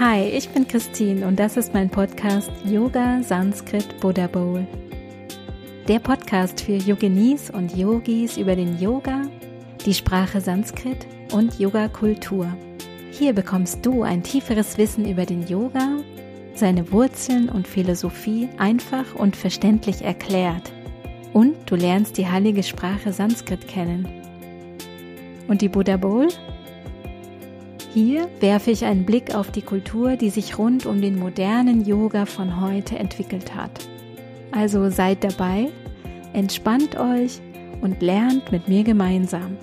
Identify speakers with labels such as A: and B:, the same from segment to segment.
A: Hi, ich bin Christine und das ist mein Podcast Yoga Sanskrit Buddha Bowl. Der Podcast für Yoginis und Yogis über den Yoga, die Sprache Sanskrit und Yoga-Kultur. Hier bekommst du ein tieferes Wissen über den Yoga, seine Wurzeln und Philosophie einfach und verständlich erklärt. Und du lernst die heilige Sprache Sanskrit kennen. Und die Buddha Bowl? Hier werfe ich einen Blick auf die Kultur, die sich rund um den modernen Yoga von heute entwickelt hat. Also seid dabei, entspannt euch und lernt mit mir gemeinsam.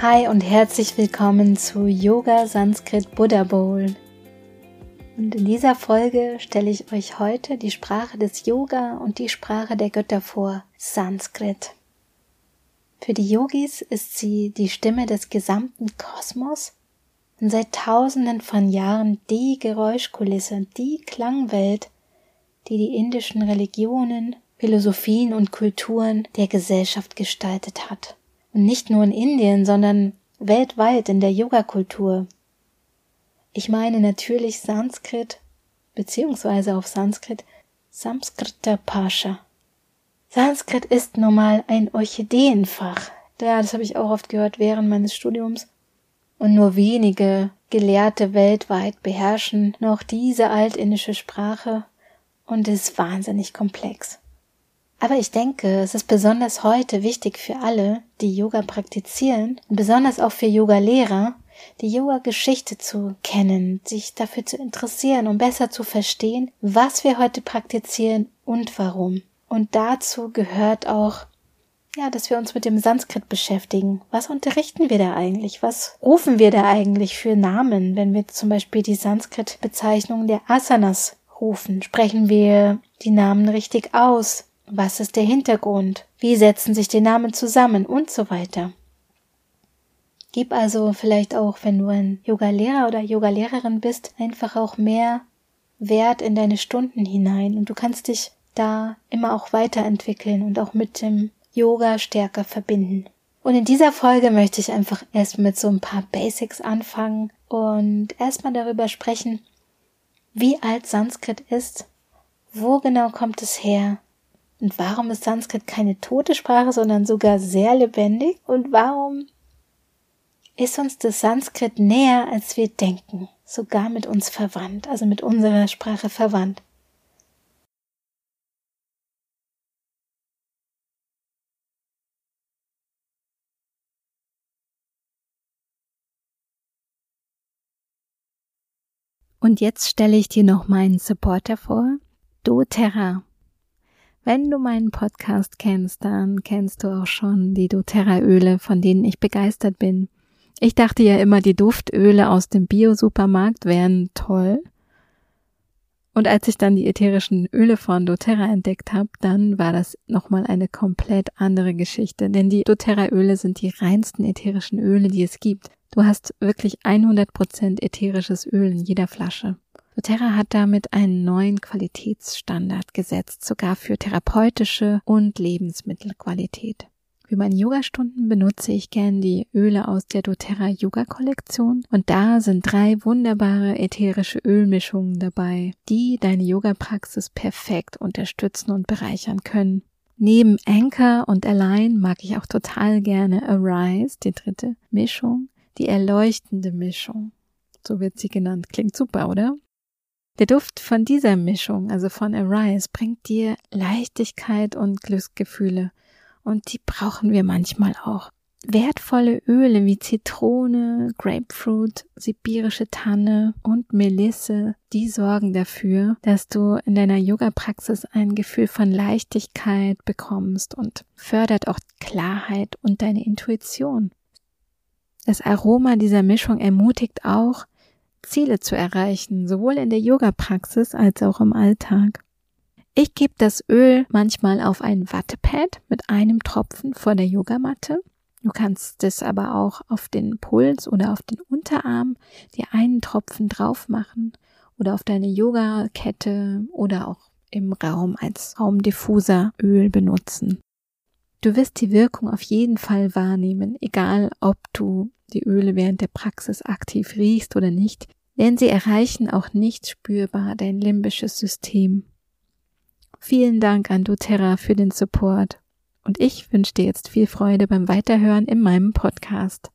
A: Hi und herzlich willkommen zu Yoga Sanskrit Buddha Bowl. Und in dieser Folge stelle ich euch heute die Sprache des Yoga und die Sprache der Götter vor, Sanskrit. Für die Yogis ist sie die Stimme des gesamten Kosmos und seit tausenden von Jahren die Geräuschkulisse, die Klangwelt, die die indischen Religionen, Philosophien und Kulturen der Gesellschaft gestaltet hat. Und nicht nur in Indien, sondern weltweit in der Yoga-Kultur. Ich meine natürlich Sanskrit, beziehungsweise auf Sanskrit Samskrita Pasha. Sanskrit ist nun mal ein Orchideenfach. Ja, das habe ich auch oft gehört während meines Studiums. Und nur wenige Gelehrte weltweit beherrschen noch diese altindische Sprache und ist wahnsinnig komplex. Aber ich denke, es ist besonders heute wichtig für alle, die Yoga praktizieren, und besonders auch für Yoga-Lehrer, die Yoga-Geschichte zu kennen, sich dafür zu interessieren, um besser zu verstehen, was wir heute praktizieren und warum. Und dazu gehört auch, ja, dass wir uns mit dem Sanskrit beschäftigen. Was unterrichten wir da eigentlich? Was rufen wir da eigentlich für Namen, wenn wir zum Beispiel die Sanskrit-Bezeichnung der Asanas rufen? Sprechen wir die Namen richtig aus? Was ist der Hintergrund? Wie setzen sich die Namen zusammen und so weiter? Gib also vielleicht auch, wenn du ein Yoga-Lehrer oder Yoga-Lehrerin bist, einfach auch mehr Wert in deine Stunden hinein und du kannst dich da immer auch weiterentwickeln und auch mit dem Yoga stärker verbinden. Und in dieser Folge möchte ich einfach erst mit so ein paar Basics anfangen und erstmal darüber sprechen, wie alt Sanskrit ist, wo genau kommt es her und warum ist Sanskrit keine tote Sprache, sondern sogar sehr lebendig und warum ist uns das Sanskrit näher, als wir denken, sogar mit uns verwandt, also mit unserer Sprache verwandt. Und jetzt stelle ich dir noch meinen Supporter vor, doTERRA. Wenn du meinen Podcast kennst, dann kennst du auch schon die doTERRA Öle, von denen ich begeistert bin. Ich dachte ja immer, die Duftöle aus dem Bio-Supermarkt wären toll. Und als ich dann die ätherischen Öle von doTERRA entdeckt habe, dann war das nochmal eine komplett andere Geschichte. Denn die doTERRA-Öle sind die reinsten ätherischen Öle, die es gibt. Du hast wirklich 100% ätherisches Öl in jeder Flasche. doTERRA hat damit einen neuen Qualitätsstandard gesetzt, sogar für therapeutische und Lebensmittelqualität. Für meine Yogastunden benutze ich gern die Öle aus der doTERRA Yoga Kollektion und da sind drei wunderbare ätherische Ölmischungen dabei, die deine Yoga-Praxis perfekt unterstützen und bereichern können. Neben Anchor und Align mag ich auch total gerne Arise, die dritte Mischung, die erleuchtende Mischung. So wird sie genannt. Klingt super, oder? Der Duft von dieser Mischung, also von Arise, bringt dir Leichtigkeit und Glücksgefühle und die brauchen wir manchmal auch. Wertvolle Öle wie Zitrone, Grapefruit, sibirische Tanne und Melisse, die sorgen dafür, dass du in deiner Yoga-Praxis ein Gefühl von Leichtigkeit bekommst und fördert auch Klarheit und deine Intuition. Das Aroma dieser Mischung ermutigt auch, Ziele zu erreichen, sowohl in der Yoga-Praxis als auch im Alltag. Ich gebe das Öl manchmal auf ein Wattepad mit einem Tropfen vor der Yogamatte. Du kannst es aber auch auf den Puls oder auf den Unterarm dir einen Tropfen drauf machen oder auf deine Yogakette oder auch im Raum als Raumdiffuser Öl benutzen. Du wirst die Wirkung auf jeden Fall wahrnehmen, egal ob du die Öle während der Praxis aktiv riechst oder nicht, denn sie erreichen auch nicht spürbar dein limbisches System. Vielen Dank an doTERRA für den Support und ich wünsche dir jetzt viel Freude beim Weiterhören in meinem Podcast.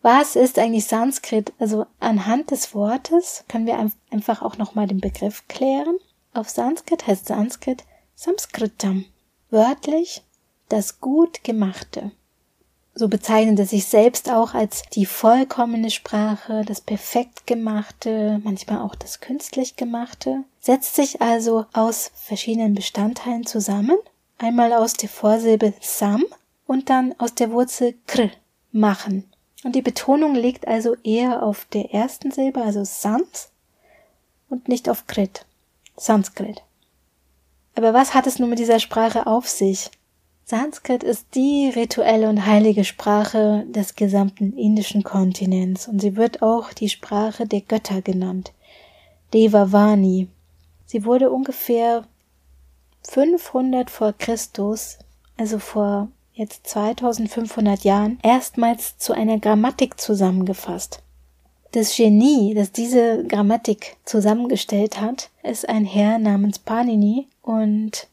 A: Was ist eigentlich Sanskrit? Also anhand des Wortes können wir einfach auch nochmal den Begriff klären. Auf Sanskrit heißt Sanskrit Samskritam, wörtlich das gut gemachte. So bezeichnet es sich selbst auch als die vollkommene Sprache, das perfekt gemachte, manchmal auch das künstlich gemachte, setzt sich also aus verschiedenen Bestandteilen zusammen, einmal aus der Vorsilbe sam und dann aus der Wurzel kr, machen. Und die Betonung liegt also eher auf der ersten Silbe, also sans, und nicht auf krit, Sanskrit. Aber was hat es nun mit dieser Sprache auf sich? Sanskrit ist die rituelle und heilige Sprache des gesamten indischen Kontinents und sie wird auch die Sprache der Götter genannt. Devavani. Sie wurde ungefähr 500 vor Christus, also vor jetzt 2500 Jahren, erstmals zu einer Grammatik zusammengefasst. Das Genie, das diese Grammatik zusammengestellt hat, ist ein Herr namens Panini und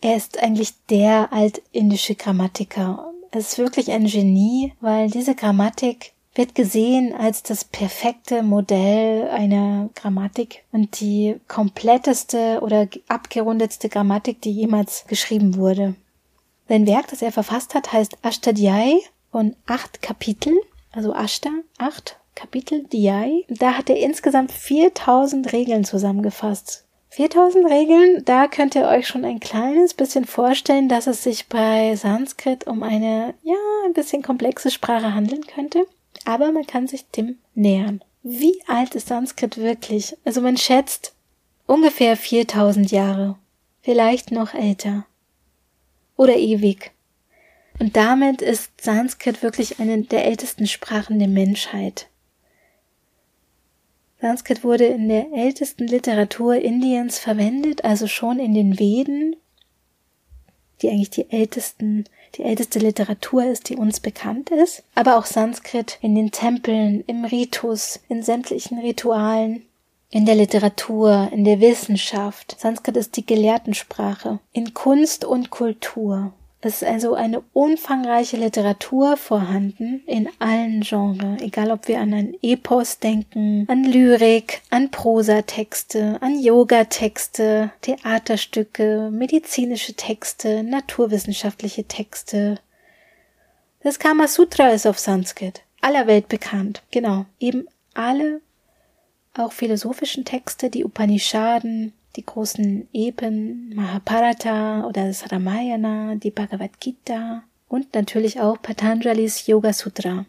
A: er ist eigentlich der altindische Grammatiker. Er ist wirklich ein Genie, weil diese Grammatik wird gesehen als das perfekte Modell einer Grammatik und die kompletteste oder abgerundetste Grammatik, die jemals geschrieben wurde. Sein Werk, das er verfasst hat, heißt Ashtadhyay von acht Kapiteln, also Ashta, acht Kapitel Dhyay. Da hat er insgesamt 4000 Regeln zusammengefasst. 4000 Regeln, da könnt ihr euch schon ein kleines bisschen vorstellen, dass es sich bei Sanskrit um eine, ja, ein bisschen komplexe Sprache handeln könnte. Aber man kann sich dem nähern. Wie alt ist Sanskrit wirklich? Also man schätzt ungefähr 4000 Jahre. Vielleicht noch älter. Oder ewig. Und damit ist Sanskrit wirklich eine der ältesten Sprachen der Menschheit. Sanskrit wurde in der ältesten Literatur Indiens verwendet, also schon in den Veden, die eigentlich die ältesten, die älteste Literatur ist, die uns bekannt ist, aber auch Sanskrit in den Tempeln, im Ritus, in sämtlichen Ritualen, in der Literatur, in der Wissenschaft. Sanskrit ist die Gelehrtensprache, in Kunst und Kultur. Es ist also eine umfangreiche Literatur vorhanden in allen Genres, egal ob wir an ein Epos denken, an Lyrik, an Prosatexte, an Yogatexte, Theaterstücke, medizinische Texte, naturwissenschaftliche Texte. Das Kama Sutra ist auf Sanskrit, aller Welt bekannt. Genau, eben alle auch philosophischen Texte, die Upanishaden, die großen Epen, Mahabharata oder das Ramayana, die Bhagavad Gita und natürlich auch Patanjalis Yoga Sutra.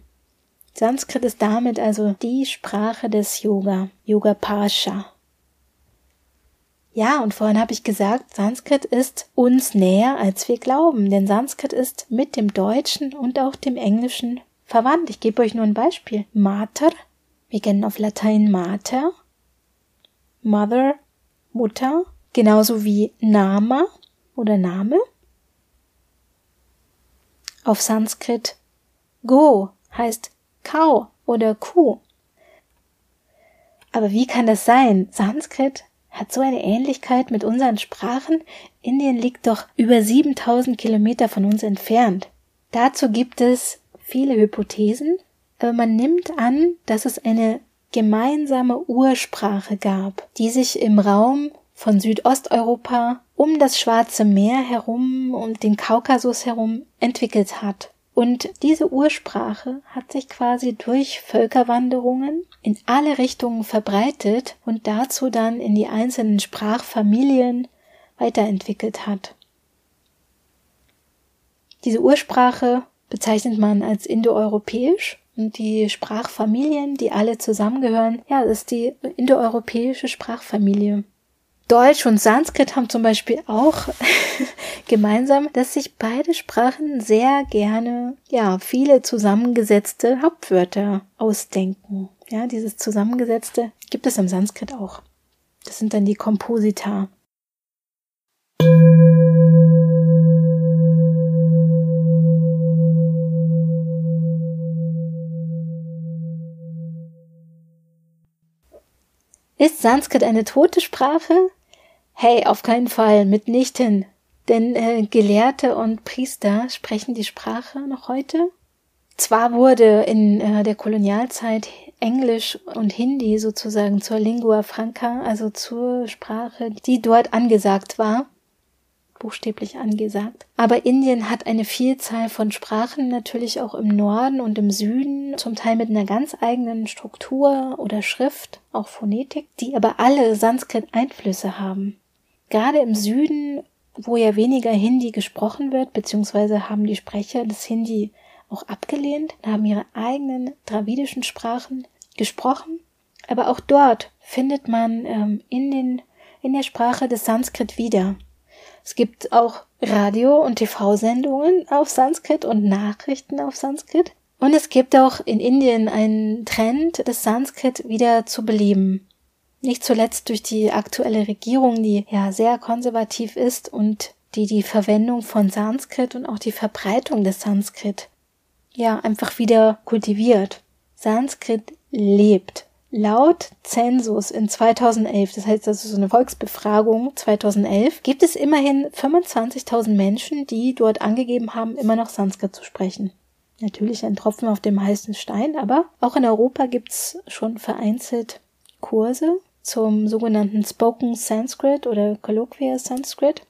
A: Sanskrit ist damit also die Sprache des Yoga, Yoga Pasha. Ja, und vorhin habe ich gesagt, Sanskrit ist uns näher, als wir glauben, denn Sanskrit ist mit dem Deutschen und auch dem Englischen verwandt. Ich gebe euch nur ein Beispiel. Mater, wir kennen auf Latein Mater, Mother Mutter, genauso wie Nama oder Name. Auf Sanskrit Go heißt Kau oder Kuh. Aber wie kann das sein? Sanskrit hat so eine Ähnlichkeit mit unseren Sprachen. Indien liegt doch über 7000 Kilometer von uns entfernt. Dazu gibt es viele Hypothesen, aber man nimmt an, dass es eine gemeinsame Ursprache gab, die sich im Raum von Südosteuropa um das Schwarze Meer herum und den Kaukasus herum entwickelt hat. Und diese Ursprache hat sich quasi durch Völkerwanderungen in alle Richtungen verbreitet und dazu dann in die einzelnen Sprachfamilien weiterentwickelt hat. Diese Ursprache bezeichnet man als indoeuropäisch und die Sprachfamilien, die alle zusammengehören, ja, das ist die indoeuropäische Sprachfamilie. Deutsch und Sanskrit haben zum Beispiel auch gemeinsam, dass sich beide Sprachen sehr gerne, ja, viele zusammengesetzte Hauptwörter ausdenken. Ja, dieses zusammengesetzte gibt es im Sanskrit auch. Das sind dann die Komposita. Ist Sanskrit eine tote Sprache? Hey, auf keinen Fall, mitnichten. Denn äh, Gelehrte und Priester sprechen die Sprache noch heute. Zwar wurde in äh, der Kolonialzeit Englisch und Hindi sozusagen zur Lingua Franca, also zur Sprache, die dort angesagt war, buchstäblich angesagt. Aber Indien hat eine Vielzahl von Sprachen, natürlich auch im Norden und im Süden, zum Teil mit einer ganz eigenen Struktur oder Schrift, auch Phonetik, die aber alle Sanskrit-Einflüsse haben. Gerade im Süden, wo ja weniger Hindi gesprochen wird, beziehungsweise haben die Sprecher des Hindi auch abgelehnt, haben ihre eigenen dravidischen Sprachen gesprochen. Aber auch dort findet man ähm, in, den, in der Sprache des Sanskrit wieder. Es gibt auch Radio- und TV-Sendungen auf Sanskrit und Nachrichten auf Sanskrit. Und es gibt auch in Indien einen Trend, das Sanskrit wieder zu beleben. Nicht zuletzt durch die aktuelle Regierung, die ja sehr konservativ ist und die die Verwendung von Sanskrit und auch die Verbreitung des Sanskrit ja einfach wieder kultiviert. Sanskrit lebt. Laut Zensus in 2011, das heißt also so eine Volksbefragung 2011, gibt es immerhin 25.000 Menschen, die dort angegeben haben, immer noch Sanskrit zu sprechen. Natürlich ein Tropfen auf dem heißen Stein, aber auch in Europa gibt's schon vereinzelt Kurse zum sogenannten Spoken Sanskrit oder Colloquial Sanskrit.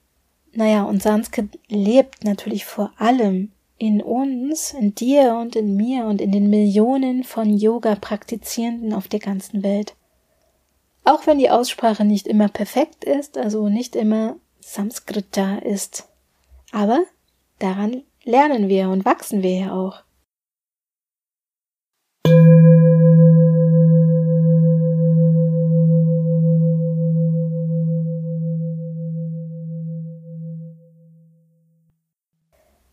A: Naja, und Sanskrit lebt natürlich vor allem in uns, in dir und in mir und in den Millionen von Yoga-Praktizierenden auf der ganzen Welt. Auch wenn die Aussprache nicht immer perfekt ist, also nicht immer Samskrita ist. Aber daran lernen wir und wachsen wir ja auch.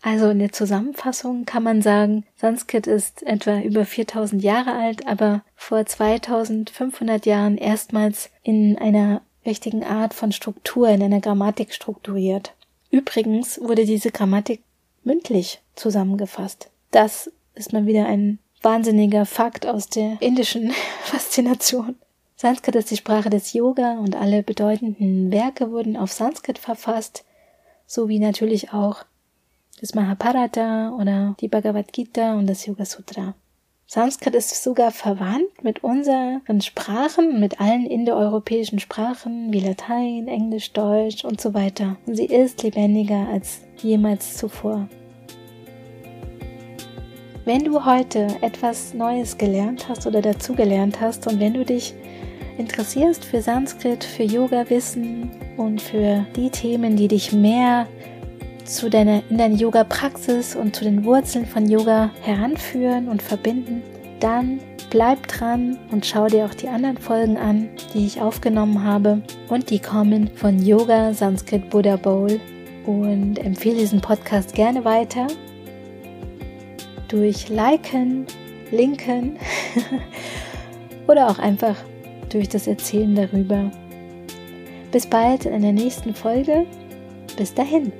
A: Also in der Zusammenfassung kann man sagen, Sanskrit ist etwa über 4000 Jahre alt, aber vor 2500 Jahren erstmals in einer richtigen Art von Struktur, in einer Grammatik strukturiert. Übrigens wurde diese Grammatik mündlich zusammengefasst. Das ist mal wieder ein wahnsinniger Fakt aus der indischen Faszination. Sanskrit ist die Sprache des Yoga und alle bedeutenden Werke wurden auf Sanskrit verfasst, sowie natürlich auch das Mahabharata oder die Bhagavad Gita und das Yoga Sutra. Sanskrit ist sogar verwandt mit unseren Sprachen, mit allen indoeuropäischen Sprachen wie Latein, Englisch, Deutsch und so weiter. Und sie ist lebendiger als jemals zuvor. Wenn du heute etwas Neues gelernt hast oder dazugelernt hast und wenn du dich interessierst für Sanskrit, für Yoga-Wissen und für die Themen, die dich mehr zu deiner, in deine Yoga-Praxis und zu den Wurzeln von Yoga heranführen und verbinden, dann bleib dran und schau dir auch die anderen Folgen an, die ich aufgenommen habe und die kommen von Yoga Sanskrit Buddha Bowl und empfehle diesen Podcast gerne weiter durch Liken, Linken oder auch einfach durch das Erzählen darüber. Bis bald in der nächsten Folge. Bis dahin.